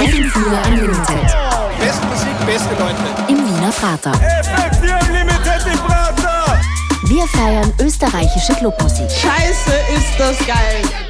FM4 Unlimited. Beste Musik, beste Leute. Im Wiener Prater. FM4 Unlimited im Prater. Wir feiern österreichische Clubmusik. Scheiße, ist das geil.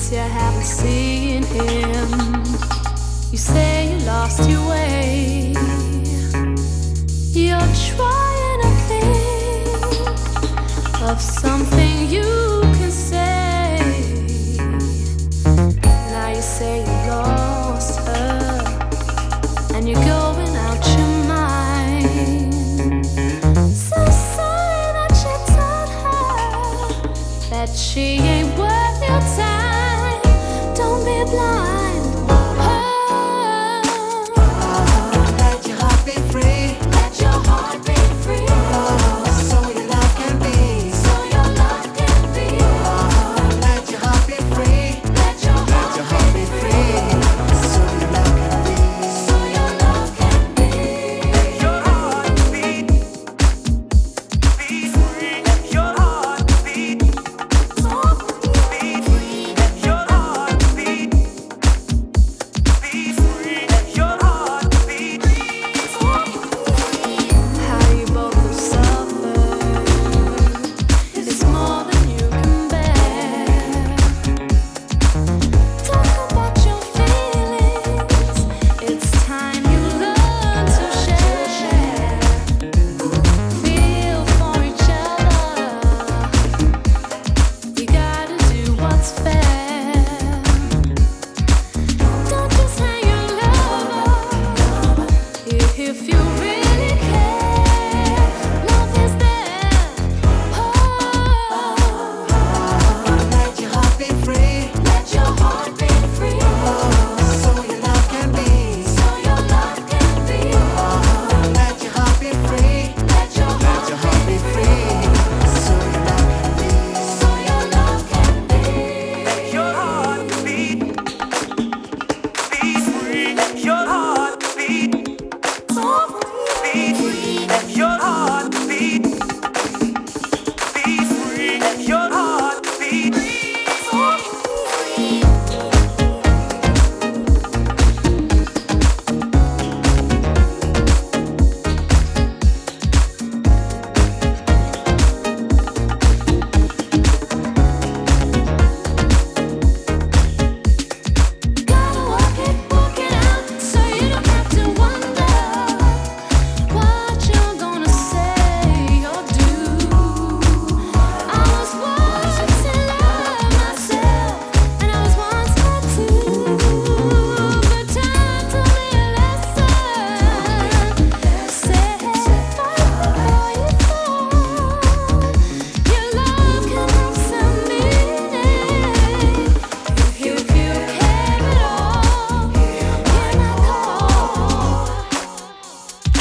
Since you haven't seen him, you say you lost your way. You're trying to think of something you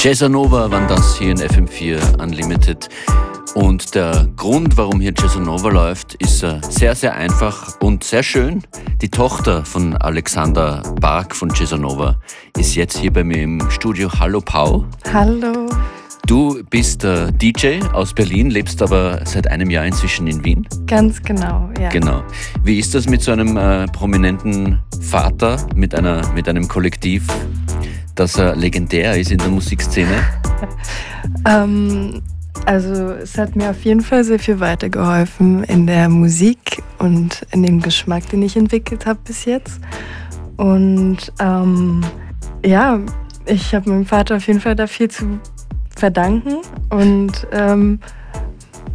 Jazzanova waren das hier in FM4 Unlimited. Und der Grund, warum hier Jazzanova läuft, ist äh, sehr, sehr einfach und sehr schön. Die Tochter von Alexander Bark von Jazzanova ist jetzt hier bei mir im Studio. Hallo Pau. Hallo. Du bist äh, DJ aus Berlin, lebst aber seit einem Jahr inzwischen in Wien. Ganz genau, ja. Genau. Wie ist das mit so einem äh, prominenten Vater, mit, einer, mit einem Kollektiv, das äh, legendär ist in der Musikszene? Ähm, also es hat mir auf jeden Fall sehr viel weitergeholfen in der Musik und in dem Geschmack, den ich entwickelt habe bis jetzt. Und ähm, ja, ich habe meinem Vater auf jeden Fall da viel zu verdanken und ähm,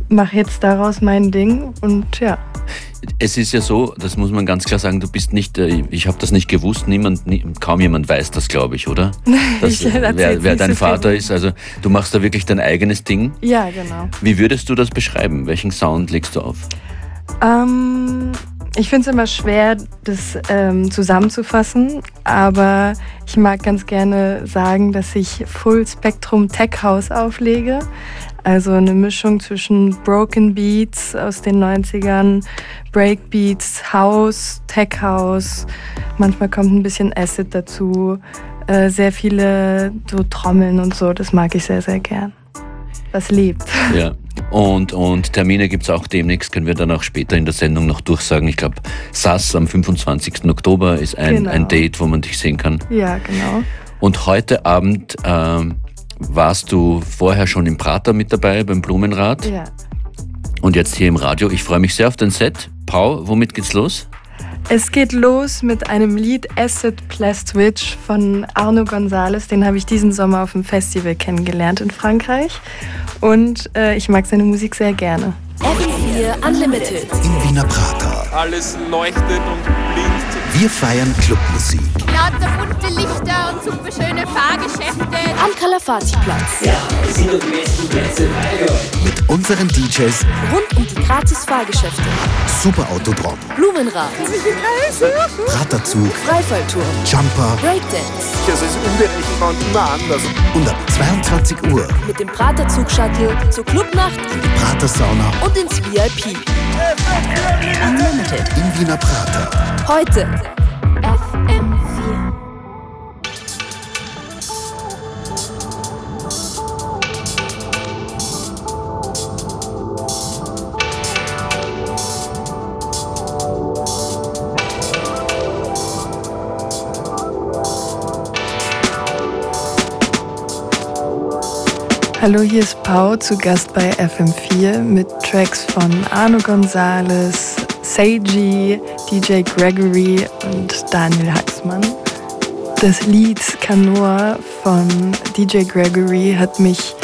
mache jetzt daraus mein Ding und ja. Es ist ja so, das muss man ganz klar sagen, du bist nicht, äh, ich habe das nicht gewusst, niemand, nie, kaum jemand weiß das, glaube ich, oder? Dass, Ich erzähl's wer, wer dein so Vater viel. ist, also du machst da wirklich dein eigenes Ding. Ja, genau. Wie würdest du das beschreiben? Welchen Sound legst du auf? Ähm, ich finde es immer schwer, das ähm, zusammenzufassen, aber ich mag ganz gerne sagen, dass ich Full Spectrum Tech House auflege. Also eine Mischung zwischen Broken Beats aus den 90ern, Breakbeats, House, Tech House. Manchmal kommt ein bisschen Acid dazu. Äh, sehr viele so Trommeln und so. Das mag ich sehr, sehr gern. Was lebt. Ja. Und, und Termine gibt es auch demnächst, können wir dann auch später in der Sendung noch durchsagen. Ich glaube, SAS am 25. Oktober ist ein, Genau. ein Date, wo man dich sehen kann. Ja, genau. Und heute Abend ähm, warst du vorher schon im Prater mit dabei beim Blumenrad Ja. und jetzt hier im Radio. Ich freue mich sehr auf dein Set. Pau, womit geht's los? Es geht los mit einem Lied Acid Plastwitch von Arno Gonzalez. Den habe ich diesen Sommer auf dem Festival kennengelernt in Frankreich. Und äh, ich mag seine Musik sehr gerne. FM4 Unlimited. im Wiener Prater. Alles leuchtet und blinkt. Wir feiern Clubmusik Lauter bunte Lichter und super schöne Fahrgeschäfte. Am Kalafati-Platz. mit unseren DJs Rund um die gratis Fahrgeschäfte. Super Autodrom, Blumenrad. Praterzug, Freifallturm. Jumper Breakdance. Es ist unberechenbar und immer anders. und ab 22 Uhr Mit dem Prater Zug-Shuttle zur Clubnacht in die Prater Sauna und ins VIP. Unlimited. im Wiener Prater. Heute Hallo, hier ist Pau zu Gast bei FM4 mit Tracks von Arno Gonzalez, Seiji, DJ Gregory und Daniel Haxmann. Das Lied Canoa von DJ Gregory hat mich,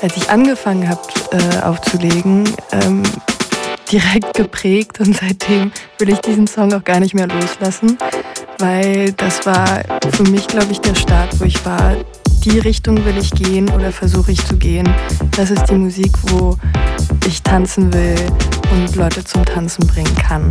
als ich angefangen habe äh, aufzulegen, ähm, direkt geprägt und seitdem will ich diesen Song auch gar nicht mehr loslassen, weil das war für mich, glaube ich, der Start, wo ich war, die Richtung will ich gehen oder versuche ich zu gehen. Das ist die Musik, wo ich tanzen will und Leute zum Tanzen bringen kann.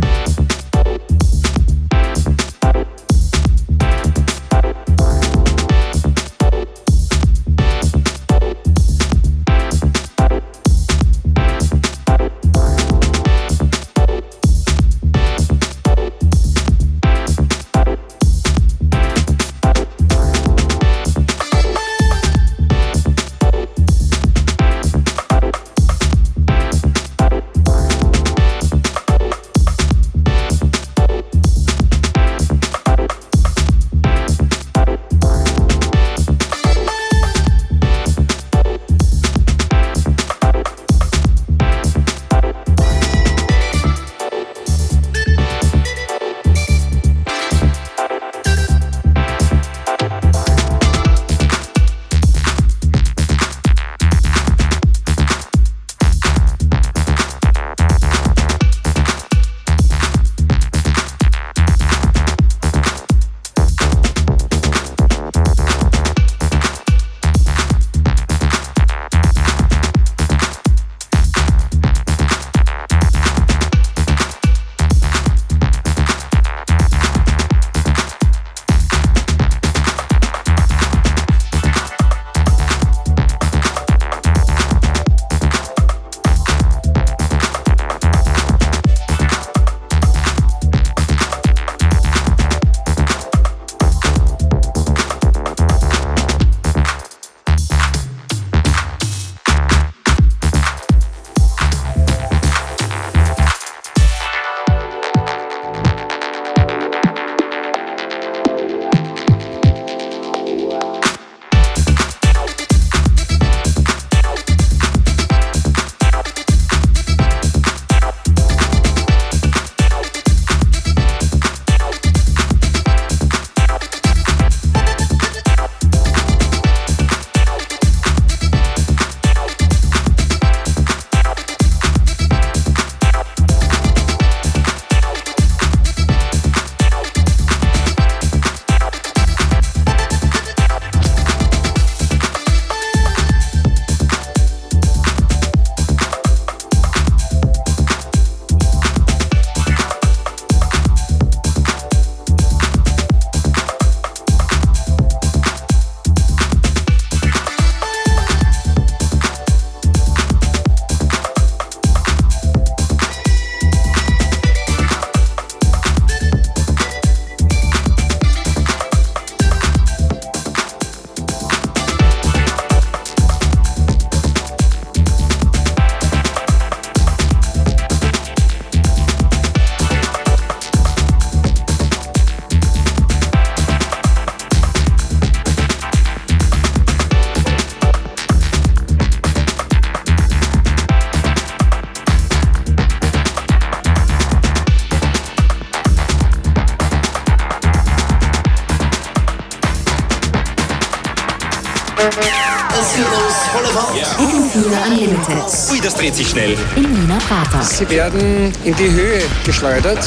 Dreht sich schnell. In Wiener Prater. Sie werden in die Höhe geschleudert.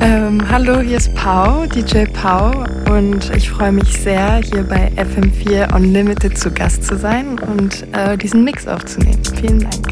Ähm, hallo, hier ist Pau, DJ Pau und ich freue mich sehr, hier bei FM4 Unlimited zu Gast zu sein und äh, diesen Mix aufzunehmen. Vielen Dank.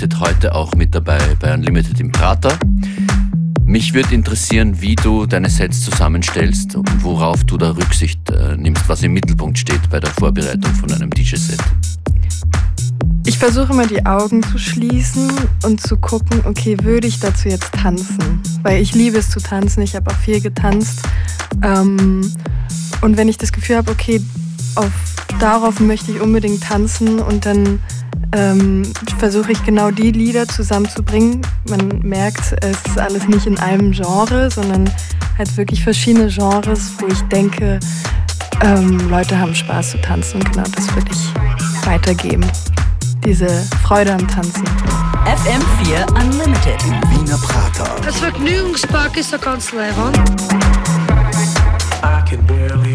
Unlimited, heute auch mit dabei bei Unlimited im Prater. Mich würde interessieren, wie du deine Sets zusammenstellst und worauf du da Rücksicht äh, nimmst, was im Mittelpunkt steht bei der Vorbereitung von einem DJ-Set. Ich versuche immer die Augen zu schließen und zu gucken, okay, würde ich dazu jetzt tanzen? Weil ich liebe es zu tanzen, ich habe auch viel getanzt. Ähm, und wenn ich das Gefühl habe, okay, auf, darauf möchte ich unbedingt tanzen und dann ähm, versuche ich genau die Lieder zusammenzubringen. Man merkt, es ist alles nicht in einem Genre, sondern halt wirklich verschiedene Genres, wo ich denke, ähm, Leute haben Spaß zu tanzen und genau das würde ich weitergeben diese Freude am Tanzen. FM4 Unlimited. Im Wiener Prater. Das Vergnügungspark ist doch ganz leibend. I can barely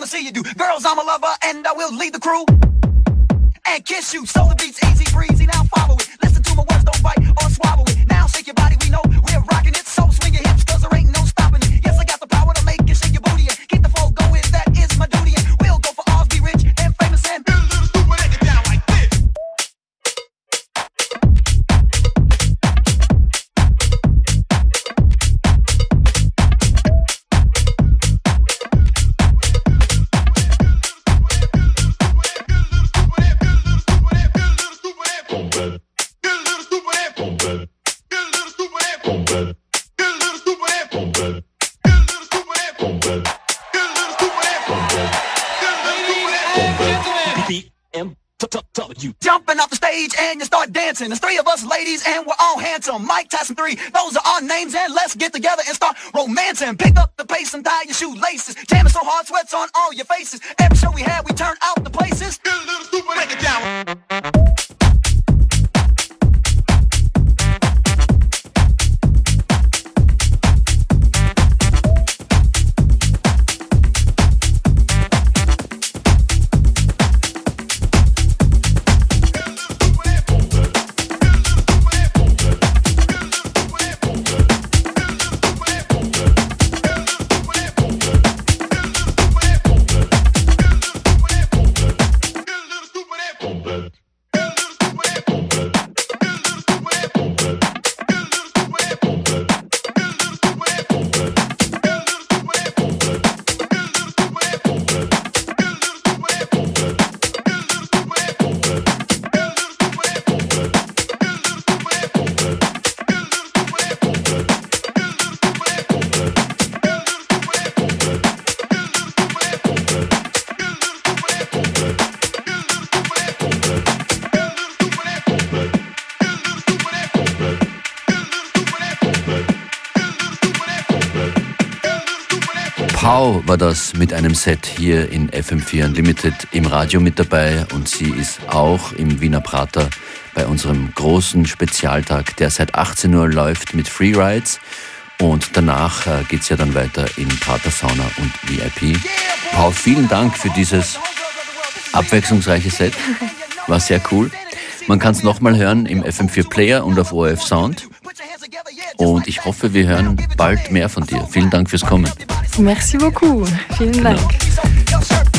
wanna see you do. Girls, I'm a lover and I will lead the crew and kiss you. So the beat's easy breezy. Now follow it. Listen to my words, don't bite or swallow it. Now shake your body, dancing. There's three of us ladies and we're all handsome. Mike Tyson 3, those are our names and let's get together and start romancing. Pick up the pace and tie your shoelaces. Jamming so hard, sweats on all your faces. Every show we had, we turn out How war das mit einem Set hier in FM4 Unlimited im Radio mit dabei und sie ist auch im Wiener Prater bei unserem großen Spezialtag, der seit 18 Uhr läuft mit Freerides und danach äh, geht es ja dann weiter in Prater Sauna und VIP. How, vielen Dank für dieses abwechslungsreiche Set, war sehr cool. Man kann es nochmal hören im FM4 Player und auf ORF Sound. Und ich hoffe, wir hören bald mehr von dir. Vielen Dank fürs Kommen. Merci beaucoup. Vielen Dank. Come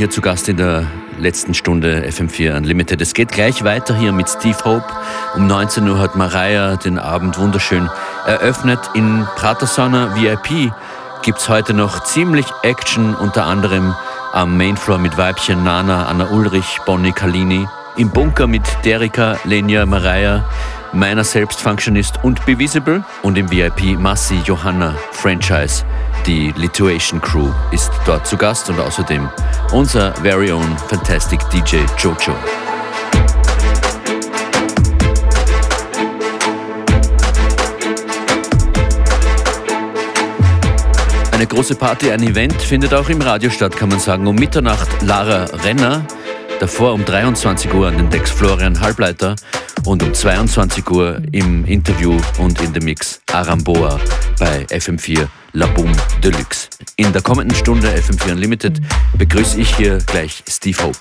hier zu Gast in der letzten Stunde FM4 Unlimited. Es geht gleich weiter hier mit Steve Hope. Um 19 Uhr hat Mariah den Abend wunderschön eröffnet. In Pratersauna VIP gibt es heute noch ziemlich Action, unter anderem am Mainfloor mit Weibchen Nana, Anna Ulrich, Bonnie Kalini. Im Bunker mit Derika, Lenia, Mariah, meiner selbst Functionist und Bevisible und im VIP Massi, Johanna, Franchise. Die Lituation Crew ist dort zu Gast und außerdem unser very own fantastic DJ Jojo. Eine große Party, ein Event findet auch im Radio statt, kann man sagen. Um Mitternacht Lara Renner, davor um 23 Uhr an den Decks Florian Halbleiter und um 22 Uhr im Interview und in dem Mix Aramboa bei FM4 La Boom Deluxe. In der kommenden Stunde FM4 Unlimited begrüße ich hier gleich Steve Hope.